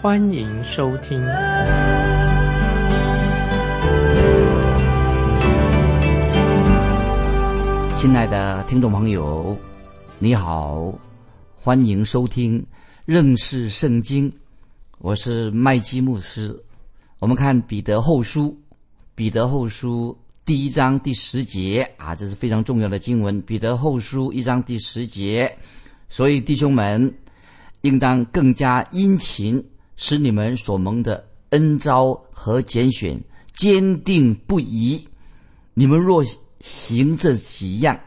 欢迎收听。亲爱的听众朋友，你好。欢迎收听认识圣经，我是麦基牧师。我们看彼得后书，彼得后书第一章第十节啊，这是非常重要的经文。彼得后书一章第十节，所以弟兄们应当更加殷勤，使你们所蒙的恩招和拣选坚定不移。你们若行这几样，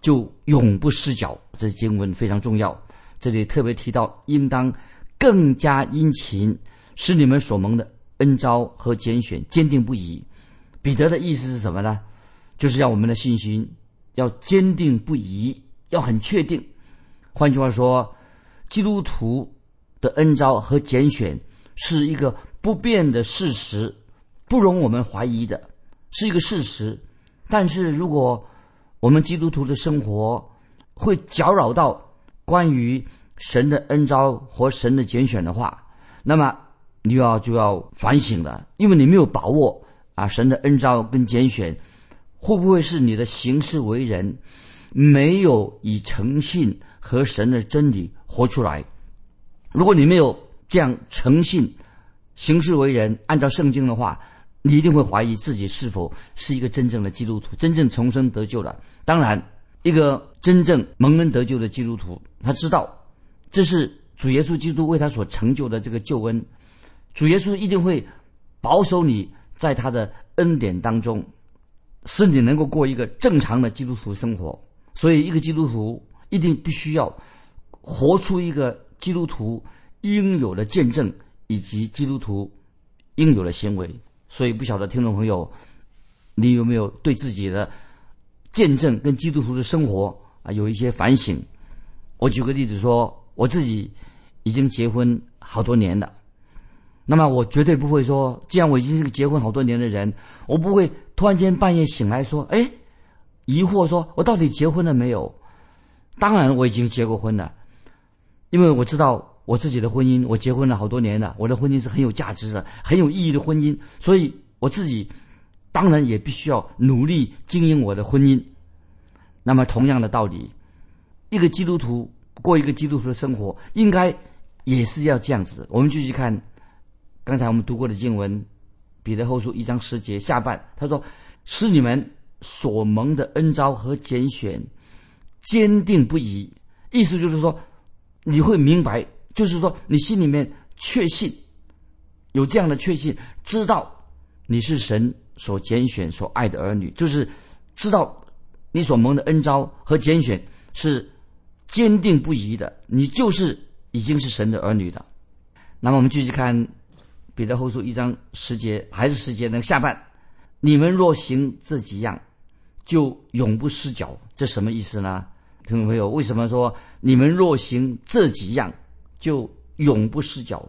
就永不失脚。这经文非常重要，这里特别提到，应当更加殷勤，使你们所蒙的恩招和拣选坚定不移。彼得的意思是什么呢？就是要我们的信心要坚定不移，要很确定。换句话说，基督徒的恩招和拣选是一个不变的事实，不容我们怀疑的，是一个事实。但是如果我们基督徒的生活，会搅扰到关于神的恩招和神的拣选的话，那么你要就要反省了，因为你没有把握啊，神的恩招跟拣选会不会是你的行事为人没有以诚信和神的真理活出来？如果你没有这样诚信行事为人，按照圣经的话，你一定会怀疑自己是否是一个真正的基督徒，真正重生得救了。当然。一个真正蒙恩得救的基督徒，他知道这是主耶稣基督为他所成就的这个救恩。主耶稣一定会保守你在他的恩典当中，使你能够过一个正常的基督徒生活。所以，一个基督徒一定必须要活出一个基督徒应有的见证以及基督徒应有的行为。所以，不晓得听众朋友，你有没有对自己的？见证跟基督徒的生活啊有一些反省。我举个例子说，我自己已经结婚好多年了，那么我绝对不会说，既然我已经是个结婚好多年的人，我不会突然间半夜醒来说，哎，疑惑说我到底结婚了没有？当然我已经结过婚了，因为我知道我自己的婚姻，我结婚了好多年了，我的婚姻是很有价值的、很有意义的婚姻，所以我自己。当然也必须要努力经营我的婚姻。那么同样的道理，一个基督徒过一个基督徒的生活，应该也是要这样子。我们继续看刚才我们读过的经文，《彼得后书》一章十节下半，他说：“是你们所蒙的恩招和拣选，坚定不移。”意思就是说，你会明白，就是说你心里面确信，有这样的确信，知道你是神。所拣选、所爱的儿女，就是知道你所蒙的恩招和拣选是坚定不移的，你就是已经是神的儿女了。那么我们继续看彼得后书一章十节，还是十节那个下半，你们若行这几样，就永不失脚。这什么意思呢？听众朋友，为什么说你们若行这几样，就永不失脚？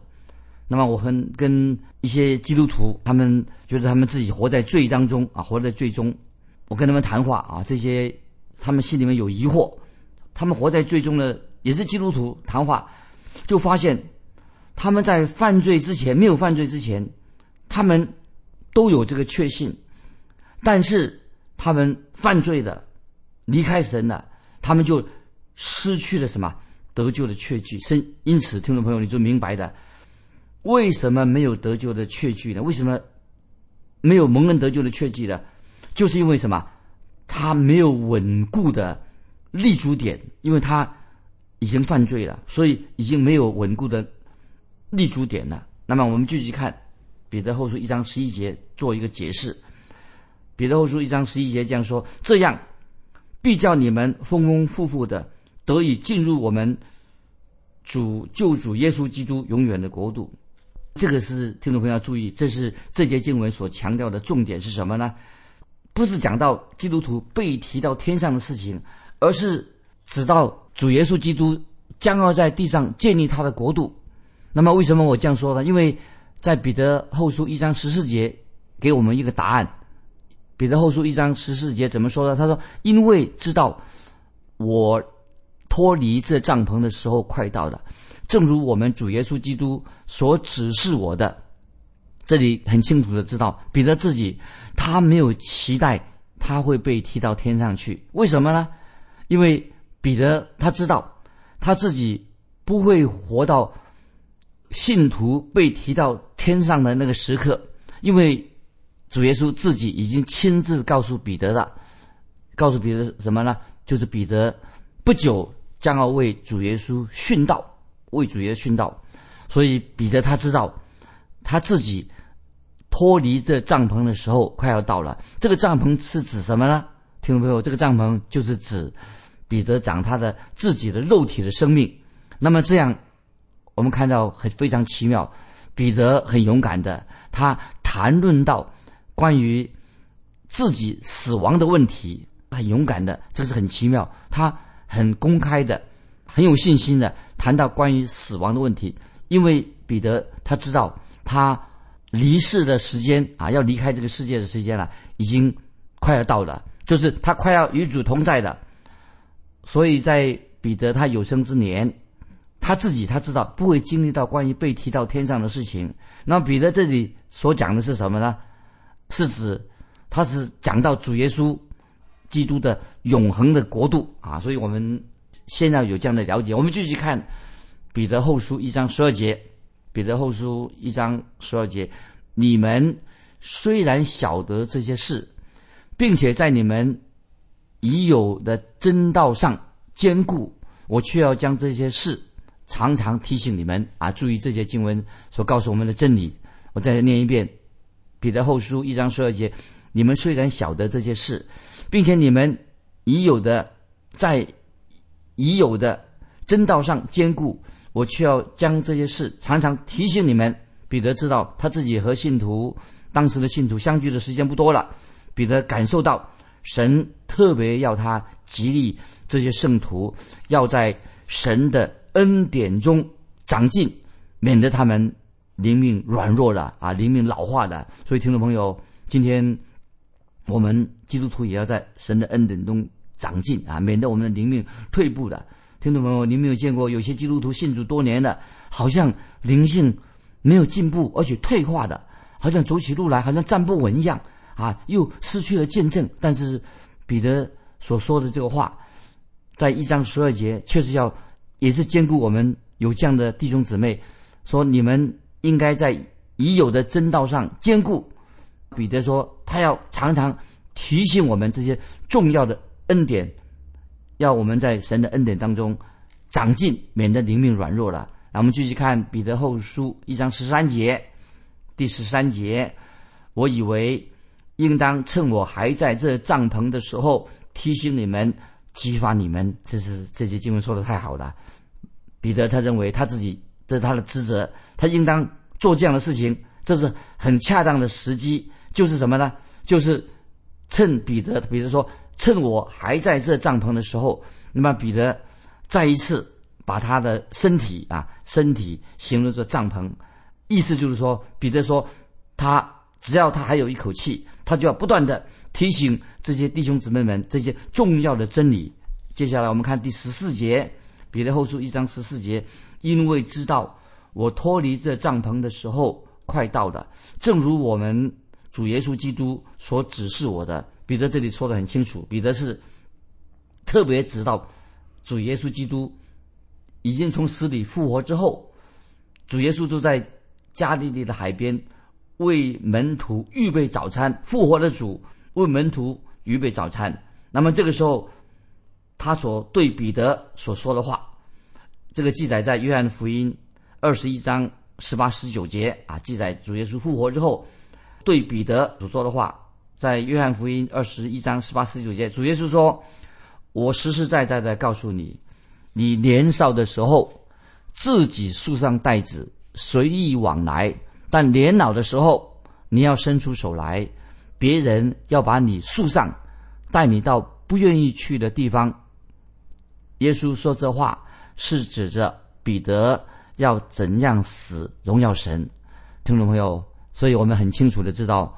那么我很跟一些基督徒，他们觉得他们自己活在罪当中啊，活在罪中。我跟他们谈话啊，这些他们心里面有疑惑，他们活在罪中的也是基督徒，谈话就发现他们在犯罪之前，没有犯罪之前，他们都有这个确信，但是他们犯罪的离开神了，他们就失去了什么得救的确据。因因此，听众朋友你就明白的。为什么没有得救的确据呢？为什么没有蒙恩得救的确据呢？就是因为什么？他没有稳固的立足点，因为他已经犯罪了，所以已经没有稳固的立足点了。那么我们继续看彼得后书一章十一节做一个解释。彼得后书一章十一节这样说：这样必叫你们丰丰富富的得以进入我们主救主耶稣基督永远的国度。这个是听众朋友要注意，这是这节经文所强调的重点是什么呢？不是讲到基督徒被提到天上的事情，而是指到主耶稣基督将要在地上建立他的国度。那么为什么我这样说呢？因为在彼得后书一章十四节给我们一个答案。彼得后书一章十四节怎么说呢？他说：“因为知道我脱离这帐篷的时候快到了。”正如我们主耶稣基督所指示我的，这里很清楚的知道，彼得自己他没有期待他会被提到天上去。为什么呢？因为彼得他知道他自己不会活到信徒被提到天上的那个时刻，因为主耶稣自己已经亲自告诉彼得了，告诉彼得什么呢？就是彼得不久将要为主耶稣殉道。为主耶稣殉道，所以彼得他知道他自己脱离这帐篷的时候快要到了。这个帐篷是指什么呢？听众朋友，这个帐篷就是指彼得长他的自己的肉体的生命。那么这样，我们看到很非常奇妙，彼得很勇敢的，他谈论到关于自己死亡的问题，很勇敢的，这个是很奇妙。他很公开的，很有信心的。谈到关于死亡的问题，因为彼得他知道他离世的时间啊，要离开这个世界的时间了，已经快要到了，就是他快要与主同在的。所以在彼得他有生之年，他自己他知道不会经历到关于被提到天上的事情。那彼得这里所讲的是什么呢？是指他是讲到主耶稣基督的永恒的国度啊，所以我们。先要有这样的了解，我们继续看《彼得后书》一章十二节，《彼得后书》一章十二节，你们虽然晓得这些事，并且在你们已有的真道上坚固，我却要将这些事常常提醒你们啊！注意这些经文所告诉我们的真理。我再念一遍，《彼得后书》一章十二节，你们虽然晓得这些事，并且你们已有的在。已有的真道上坚固，我却要将这些事常常提醒你们。彼得知道他自己和信徒当时的信徒相聚的时间不多了，彼得感受到神特别要他激励这些圣徒，要在神的恩典中长进，免得他们灵命软弱的啊，灵命老化的。所以，听众朋友，今天我们基督徒也要在神的恩典中。长进啊，免得我们的灵命退步的。听众朋友，你没有见过有些基督徒信主多年的，好像灵性没有进步，而且退化的，好像走起路来好像站不稳一样啊，又失去了见证。但是彼得所说的这个话，在一章十二节，确实要也是兼顾我们有这样的弟兄姊妹，说你们应该在已有的真道上兼顾。彼得说，他要常常提醒我们这些重要的。恩典，要我们在神的恩典当中长进，免得灵命软弱了。那我们继续看彼得后书一章十三节，第十三节，我以为应当趁我还在这帐篷的时候提醒你们，激发你们。这是这节经文说的太好了。彼得他认为他自己这是他的职责，他应当做这样的事情，这是很恰当的时机。就是什么呢？就是趁彼得，比如说。趁我还在这帐篷的时候，那么彼得再一次把他的身体啊，身体形容作帐篷，意思就是说，彼得说，他只要他还有一口气，他就要不断的提醒这些弟兄姊妹们这些重要的真理。接下来我们看第十四节，彼得后书一章十四节，因为知道我脱离这帐篷的时候快到了，正如我们主耶稣基督所指示我的。彼得这里说的很清楚，彼得是特别知道主耶稣基督已经从死里复活之后，主耶稣就在加利利的海边为门徒预备早餐。复活的主为门徒预备早餐。那么这个时候，他所对彼得所说的话，这个记载在约翰福音二十一章十八十九节啊，记载主耶稣复活之后对彼得所说的话。在约翰福音二十一章十八十九节，主耶稣说：“我实实在在的告诉你，你年少的时候，自己束上带子，随意往来，但年老的时候，你要伸出手来，别人要把你束上，带你到不愿意去的地方。耶稣说这话是指着彼得要怎样死，荣耀神。听众朋友，所以我们很清楚的知道，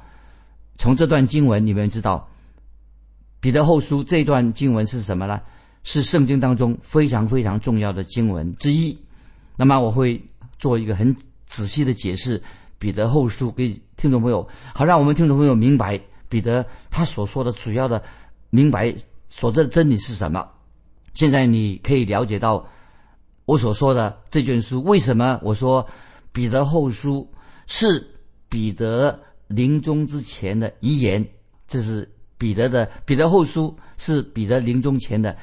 从这段经文里面知道，彼得后书这段经文是什么呢？是圣经当中非常非常重要的经文之一。那么我会做一个很仔细的解释，彼得后书给听众朋友，好让我们听众朋友明白彼得他所说的主要的明白所知的真理是什么。现在你可以了解到我所说的这卷书为什么我说彼得后书是彼得临终之前的遗言，这是彼得的彼得后书是彼得临终前的。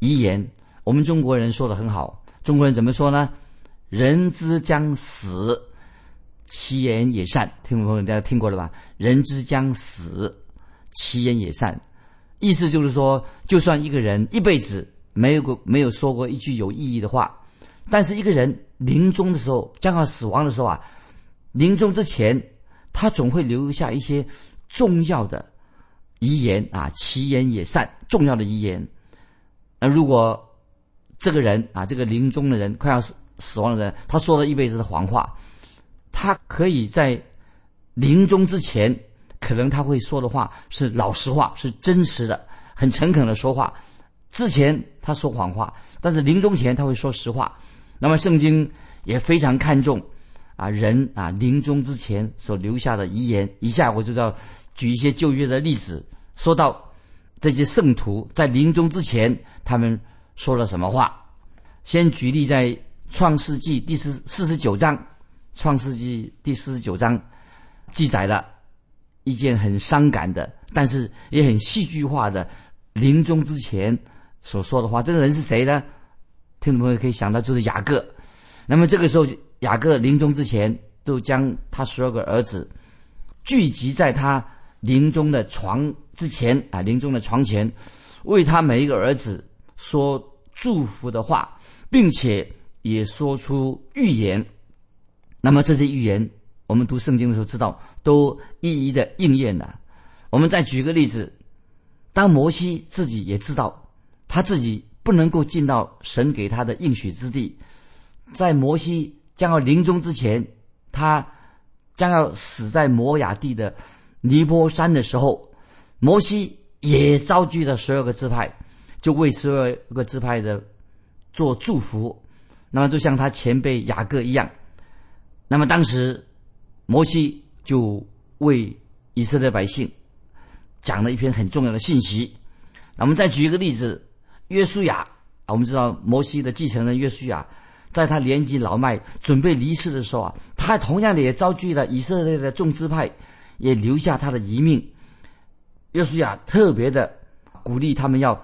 遗言，我们中国人说的很好。中国人怎么说呢？人之将死，其言也善。听众朋友，大家听过了吧？人之将死，其言也善。意思就是说，就算一个人一辈子没有过没有说过一句有意义的话，但是一个人临终的时候，将要死亡的时候啊，临终之前，他总会留下一些重要的遗言啊，其言也善，重要的遗言。那如果这个人啊，这个临终的人快要死死亡的人，他说了一辈子的谎话，他可以在临终之前，可能他会说的话是老实话，是真实的，很诚恳的说话。之前他说谎话，但是临终前他会说实话。那么圣经也非常看重啊人啊临终之前所留下的遗言。一下我就要举一些旧约的例子，说到。这些圣徒在临终之前，他们说了什么话？先举例，在创世纪第四四十九章，创世纪第四十九章记载了一件很伤感的，但是也很戏剧化的临终之前所说的话。这个人是谁呢？听众朋友可以想到，就是雅各。那么这个时候，雅各临终之前，都将他十二个儿子聚集在他。临终的床之前啊，临终的床前，为他每一个儿子说祝福的话，并且也说出预言。那么这些预言，我们读圣经的时候知道，都一一的应验了。我们再举个例子，当摩西自己也知道他自己不能够进到神给他的应许之地，在摩西将要临终之前，他将要死在摩亚地的。尼泊山的时候，摩西也召集了十二个支派，就为十二个支派的做祝福。那么就像他前辈雅各一样，那么当时摩西就为以色列百姓讲了一篇很重要的信息。那我们再举一个例子，约书亚，我们知道摩西的继承人约书亚，在他年纪老迈准备离世的时候啊，他同样的也召集了以色列的众支派。也留下他的遗命。约书亚特别的鼓励他们要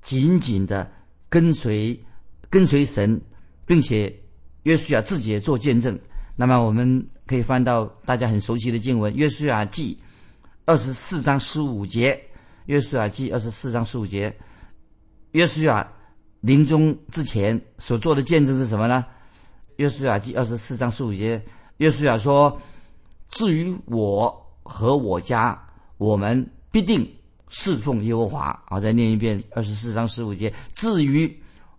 紧紧的跟随跟随神，并且约书亚自己也做见证。那么我们可以翻到大家很熟悉的经文《约书亚记》二十四章十五节，《约书亚记》二十四章十五节，约书亚临终之前所做的见证是什么呢？《约书亚记》二十四章十五节，约书亚说：“至于我。”和我家，我们必定侍奉耶和华。啊，再念一遍二十四章十五节。至于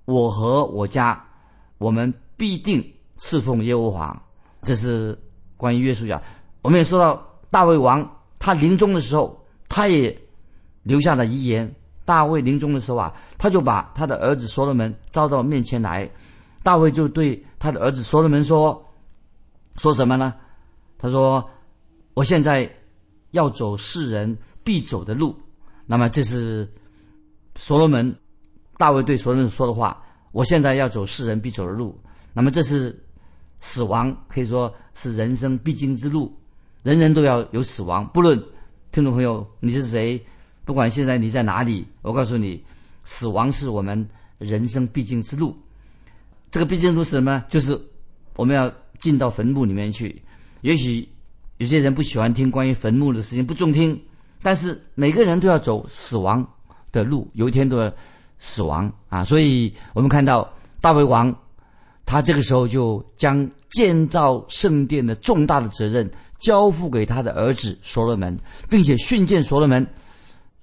我和我家，我们必定侍奉耶和华。这是关于约书亚。我们也说到大卫王，他临终的时候，他也留下了遗言。大卫临终的时候啊，他就把他的儿子所罗门招到面前来。大卫就对他的儿子所罗门说：“说什么呢？”他说。我现在要走世人必走的路，那么这是所罗门大卫对所罗门说的话。我现在要走世人必走的路，那么这是死亡可以说是人生必经之路，人人都要有死亡。不论听众朋友你是谁，不管现在你在哪里，我告诉你，死亡是我们人生必经之路。这个必经之路是什么？就是我们要进到坟墓里面去，也许。有些人不喜欢听关于坟墓的事情，不中听。但是每个人都要走死亡的路，有一天都要死亡啊！所以我们看到大卫王他这个时候就将建造圣殿的重大的责任交付给他的儿子所罗门，并且训诫所罗门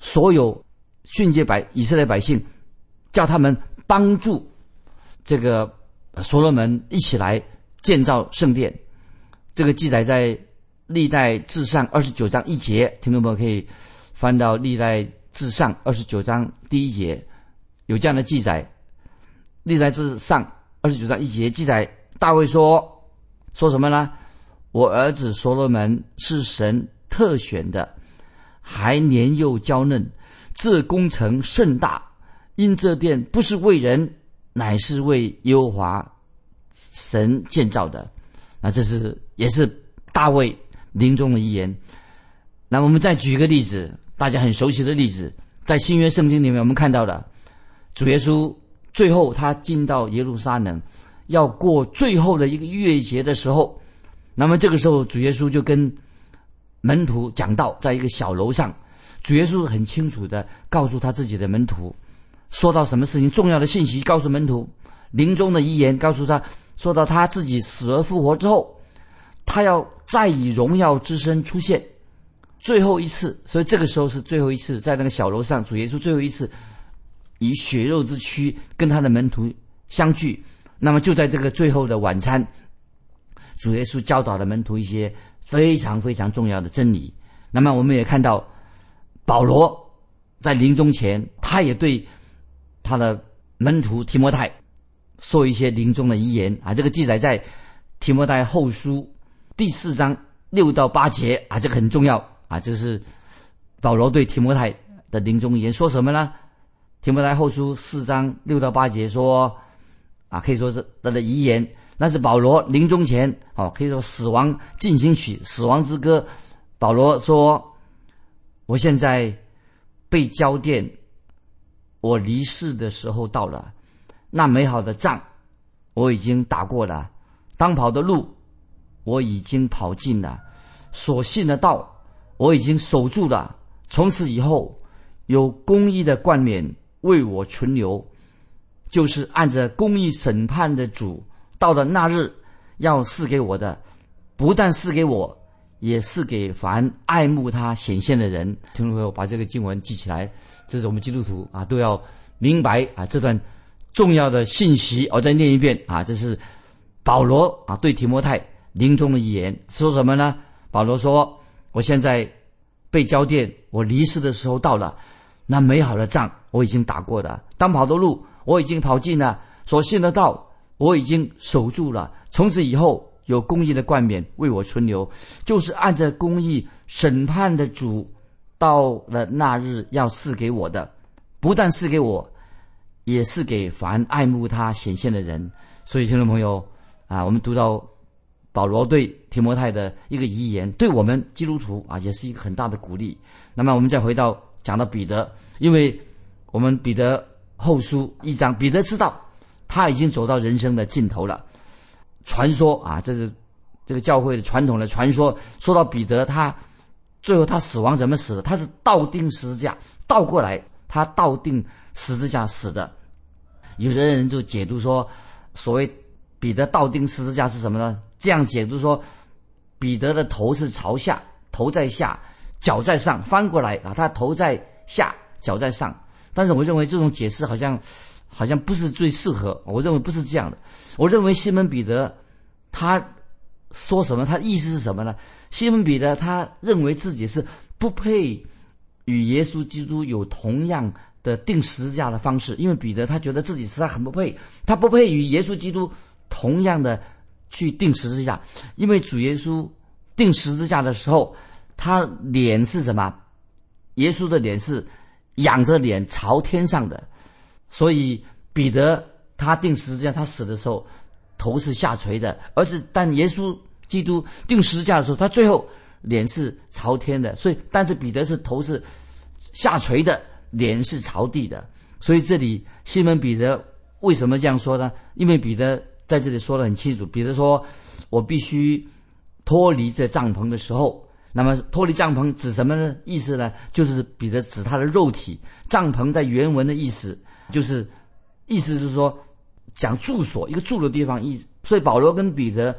所有训诫百以色列百姓，叫他们帮助这个所罗门一起来建造圣殿。这个记载在历代至上二十九章一节，听众朋友可以翻到历代至上二十九章第一节，有这样的记载。历代至上二十九章一节记载，大卫说：“说什么呢？我儿子所罗门是神特选的，还年幼娇嫩，这工程甚大，因这殿不是为人，乃是为耶和华神建造的。”那这是也是大卫临终的遗言。那我们再举一个例子，大家很熟悉的例子，在新约圣经里面我们看到的主耶稣。最后，他进到耶路撒冷，要过最后的一个月节的时候，那么这个时候，主耶稣就跟门徒讲道，在一个小楼上，主耶稣很清楚的告诉他自己的门徒，说到什么事情重要的信息，告诉门徒临终的遗言，告诉他说到他自己死而复活之后，他要再以荣耀之身出现，最后一次，所以这个时候是最后一次，在那个小楼上，主耶稣最后一次。以血肉之躯跟他的门徒相聚，那么就在这个最后的晚餐，主耶稣教导了门徒一些非常非常重要的真理。那么我们也看到保罗在临终前，他也对他的门徒提摩太说一些临终的遗言啊。这个记载在提摩太后书第四章六到八节啊，这个很重要啊。这是保罗对提摩太的临终遗言说什么呢？提摩太后书四章六到八节说，啊，可以说是他的遗言。那是保罗临终前，哦，可以说死亡进行曲，死亡之歌。保罗说：“我现在被交电，我离世的时候到了。那美好的仗，我已经打过了；当跑的路，我已经跑尽了；所信的道，我已经守住了。从此以后，有公义的冠冕。”为我存留，就是按着公义审判的主，到了那日要赐给我的，不但赐给我，也是给凡爱慕他显现的人。听众朋友，把这个经文记起来，这是我们基督徒啊都要明白啊这段重要的信息。我再念一遍啊，这是保罗啊对提摩太临终的遗言，说什么呢？保罗说：“我现在被交电，我离世的时候到了。”那美好的仗我已经打过了，当跑的路我已经跑尽了，所信的道我已经守住了。从此以后有公义的冠冕为我存留，就是按着公义审判的主，到了那日要赐给我的，不但赐给我，也是给凡爱慕他显现的人。所以听众朋友啊，我们读到保罗对提摩太的一个遗言，对我们基督徒啊，也是一个很大的鼓励。那么我们再回到。讲到彼得，因为我们彼得后书一章，彼得知道他已经走到人生的尽头了。传说啊，这是这个教会的传统的传说。说到彼得，他最后他死亡怎么死的？他是倒钉十字架，倒过来，他倒钉十字架死的。有的人就解读说，所谓彼得倒钉十字架是什么呢？这样解读说，彼得的头是朝下，头在下。脚在上，翻过来啊，他头在下，脚在上。但是我认为这种解释好像，好像不是最适合。我认为不是这样的。我认为西门彼得，他说什么？他意思是什么呢？西门彼得他认为自己是不配与耶稣基督有同样的定十字架的方式，因为彼得他觉得自己实在很不配，他不配与耶稣基督同样的去定十字架，因为主耶稣定十字架的时候。他脸是什么？耶稣的脸是仰着脸朝天上的，所以彼得他定十字架，他死的时候头是下垂的，而是但耶稣基督定十字架的时候，他最后脸是朝天的，所以但是彼得是头是下垂的，脸是朝地的，所以这里西门彼得为什么这样说呢？因为彼得在这里说的很清楚，彼得说：“我必须脱离这帐篷的时候。”那么脱离帐篷指什么呢？意思呢？就是彼得指他的肉体。帐篷在原文的意思就是，意思是说，讲住所，一个住的地方意。所以保罗跟彼得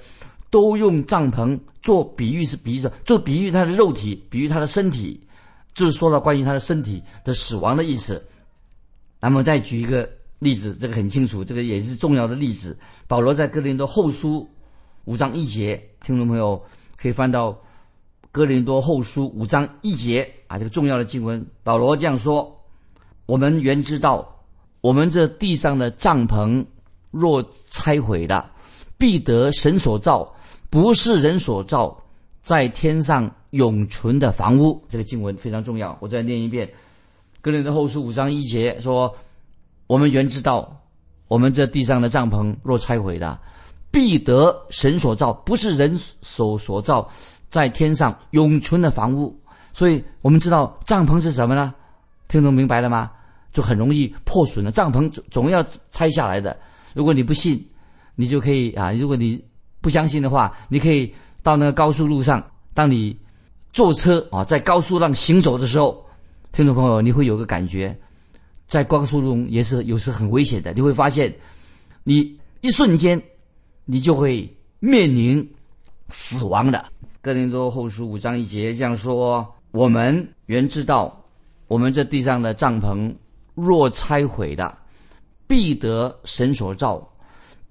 都用帐篷做比喻，是比喻做比喻他的肉体，比喻他的身体，就是说了关于他的身体的死亡的意思。那么再举一个例子，这个很清楚，这个也是重要的例子。保罗在哥林多后书五章一节，听众朋友可以翻到哥林多后书五章一节啊，这个重要的经文，保罗这样说：“我们原知道。”我们这地上的帐篷，若拆毁了，必得神所造，不是人所造，在天上永存的房屋。这个经文非常重要，我再念一遍：哥林的后书五章一节说：“我们原知道，我们这地上的帐篷若拆毁了，必得神所造，不是人所所造，在天上永存的房屋。”所以，我们知道帐篷是什么呢？听懂明白了吗？就很容易破损的帐篷总总要拆下来的。如果你不信，你就可以啊。如果你不相信的话，你可以到那个高速路上，当你坐车啊在高速上行走的时候，听众朋友，你会有个感觉，在高速中也是有时很危险的。你会发现，你一瞬间你就会面临死亡的。哥林多后书五章一节这样说：“我们原知道，我们这地上的帐篷。”若拆毁的，必得神所造，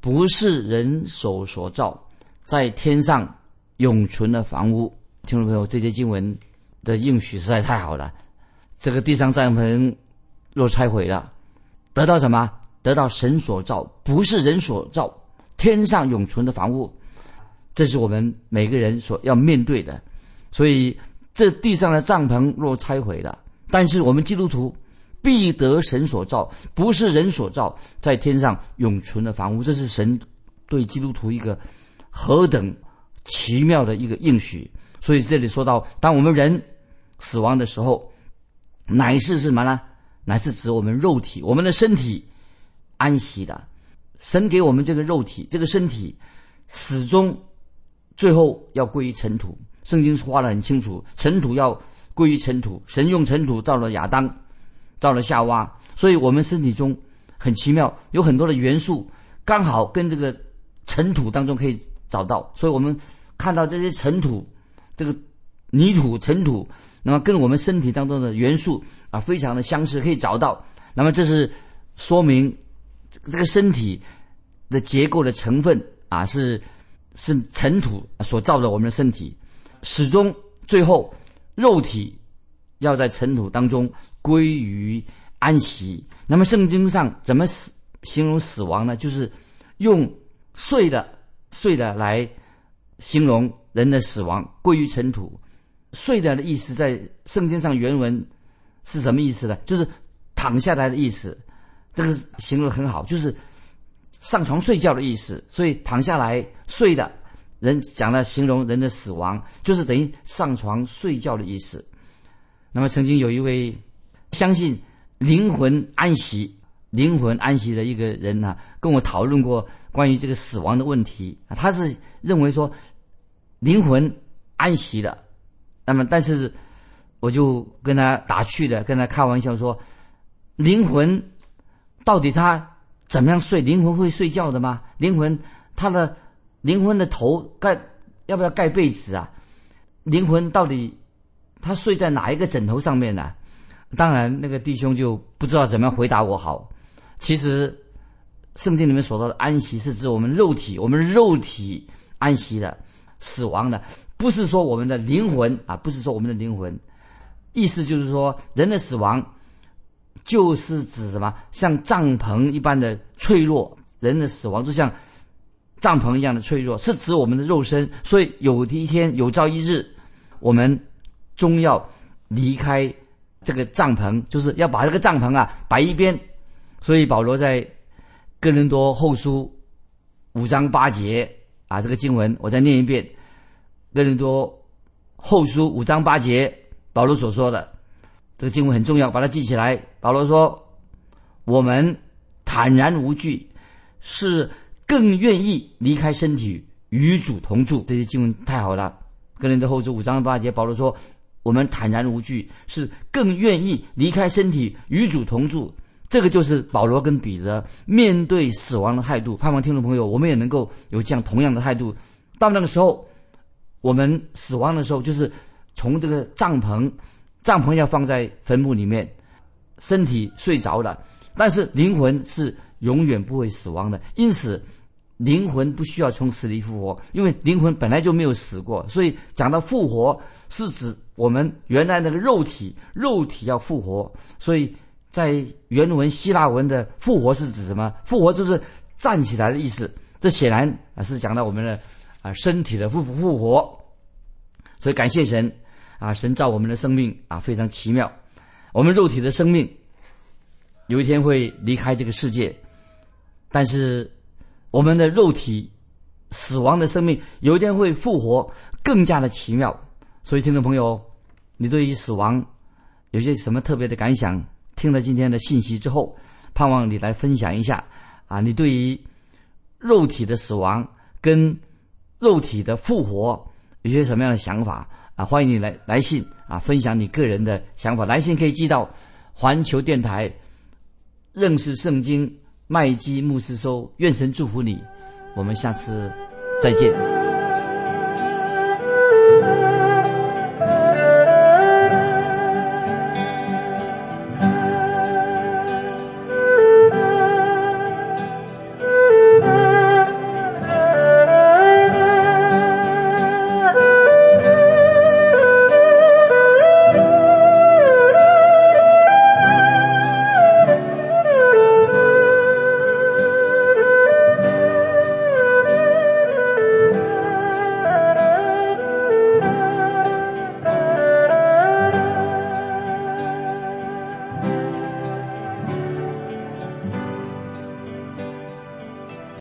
不是人手所造，在天上永存的房屋。听众朋友，这些经文的应许实在太好了。这个地上帐篷若拆毁了，得到什么？得到神所造，不是人所造，天上永存的房屋。这是我们每个人所要面对的。所以，这地上的帐篷若拆毁了，但是我们基督徒。必得神所造，不是人所造，在天上永存的房屋，这是神对基督徒一个何等奇妙的一个应许。所以这里说到，当我们人死亡的时候，乃是什么呢？乃是指我们肉体，我们的身体安息的。神给我们这个肉体，这个身体始终最后要归于尘土。圣经画的很清楚，尘土要归于尘土。神用尘土造了亚当。造了夏娃，所以我们身体中很奇妙，有很多的元素刚好跟这个尘土当中可以找到，所以我们看到这些尘土，这个泥土、尘土，那么跟我们身体当中的元素啊非常的相似，可以找到。那么这是说明这个身体的结构的成分啊是是尘土所造的，我们的身体始终最后肉体要在尘土当中。归于安息。那么圣经上怎么死形容死亡呢？就是用碎的碎的来形容人的死亡，归于尘土。睡的的意思在圣经上原文是什么意思呢？就是躺下来的意思。这个形容很好，就是上床睡觉的意思。所以躺下来睡的人讲了形容人的死亡，就是等于上床睡觉的意思。那么曾经有一位。相信灵魂安息、灵魂安息的一个人呢，跟我讨论过关于这个死亡的问题。他是认为说灵魂安息的，那么但是我就跟他打趣的，跟他开玩笑说，灵魂到底他怎么样睡？灵魂会睡觉的吗？灵魂他的灵魂的头盖要不要盖被子啊？灵魂到底他睡在哪一个枕头上面呢？当然，那个弟兄就不知道怎么样回答我好。其实，圣经里面所说的安息是指我们肉体，我们肉体安息的，死亡的，不是说我们的灵魂啊，不是说我们的灵魂。意思就是说，人的死亡就是指什么？像帐篷一般的脆弱，人的死亡就像帐篷一样的脆弱，是指我们的肉身。所以有一天有朝一日，我们终要离开。这个帐篷就是要把这个帐篷啊摆一边，所以保罗在哥林多后书五章八节啊，这个经文我再念一遍：哥林多后书五章八节，保罗所说的这个经文很重要，把它记起来。保罗说：“我们坦然无惧，是更愿意离开身体与主同住。”这些经文太好了。哥林多后书五章八节，保罗说。我们坦然无惧，是更愿意离开身体与主同住，这个就是保罗跟彼得面对死亡的态度。盼望听众朋友，我们也能够有这样同样的态度。到那个时候，我们死亡的时候，就是从这个帐篷，帐篷要放在坟墓里面，身体睡着了，但是灵魂是永远不会死亡的。因此，灵魂不需要从死里复活，因为灵魂本来就没有死过。所以讲到复活，是指我们原来那个肉体，肉体要复活。所以。在原文希腊文的复活是指什么？复活就是站起来的意思。这显然啊是讲到我们的啊身体的复复活。所以感谢神啊，神造我们的生命啊非常奇妙。我们肉体的生命有一天会离开这个世界，但是我们的肉体死亡的生命有一天会复活，更加的奇妙。所以听众朋友，你对于死亡有些什么特别的感想？听了今天的信息之后，盼望你来分享一下啊，你对于肉体的死亡跟肉体的复活有些什么样的想法啊？欢迎你来来信啊，分享你个人的想法。来信可以寄到环球电台认识圣经麦基牧师收。愿神祝福你，我们下次再见。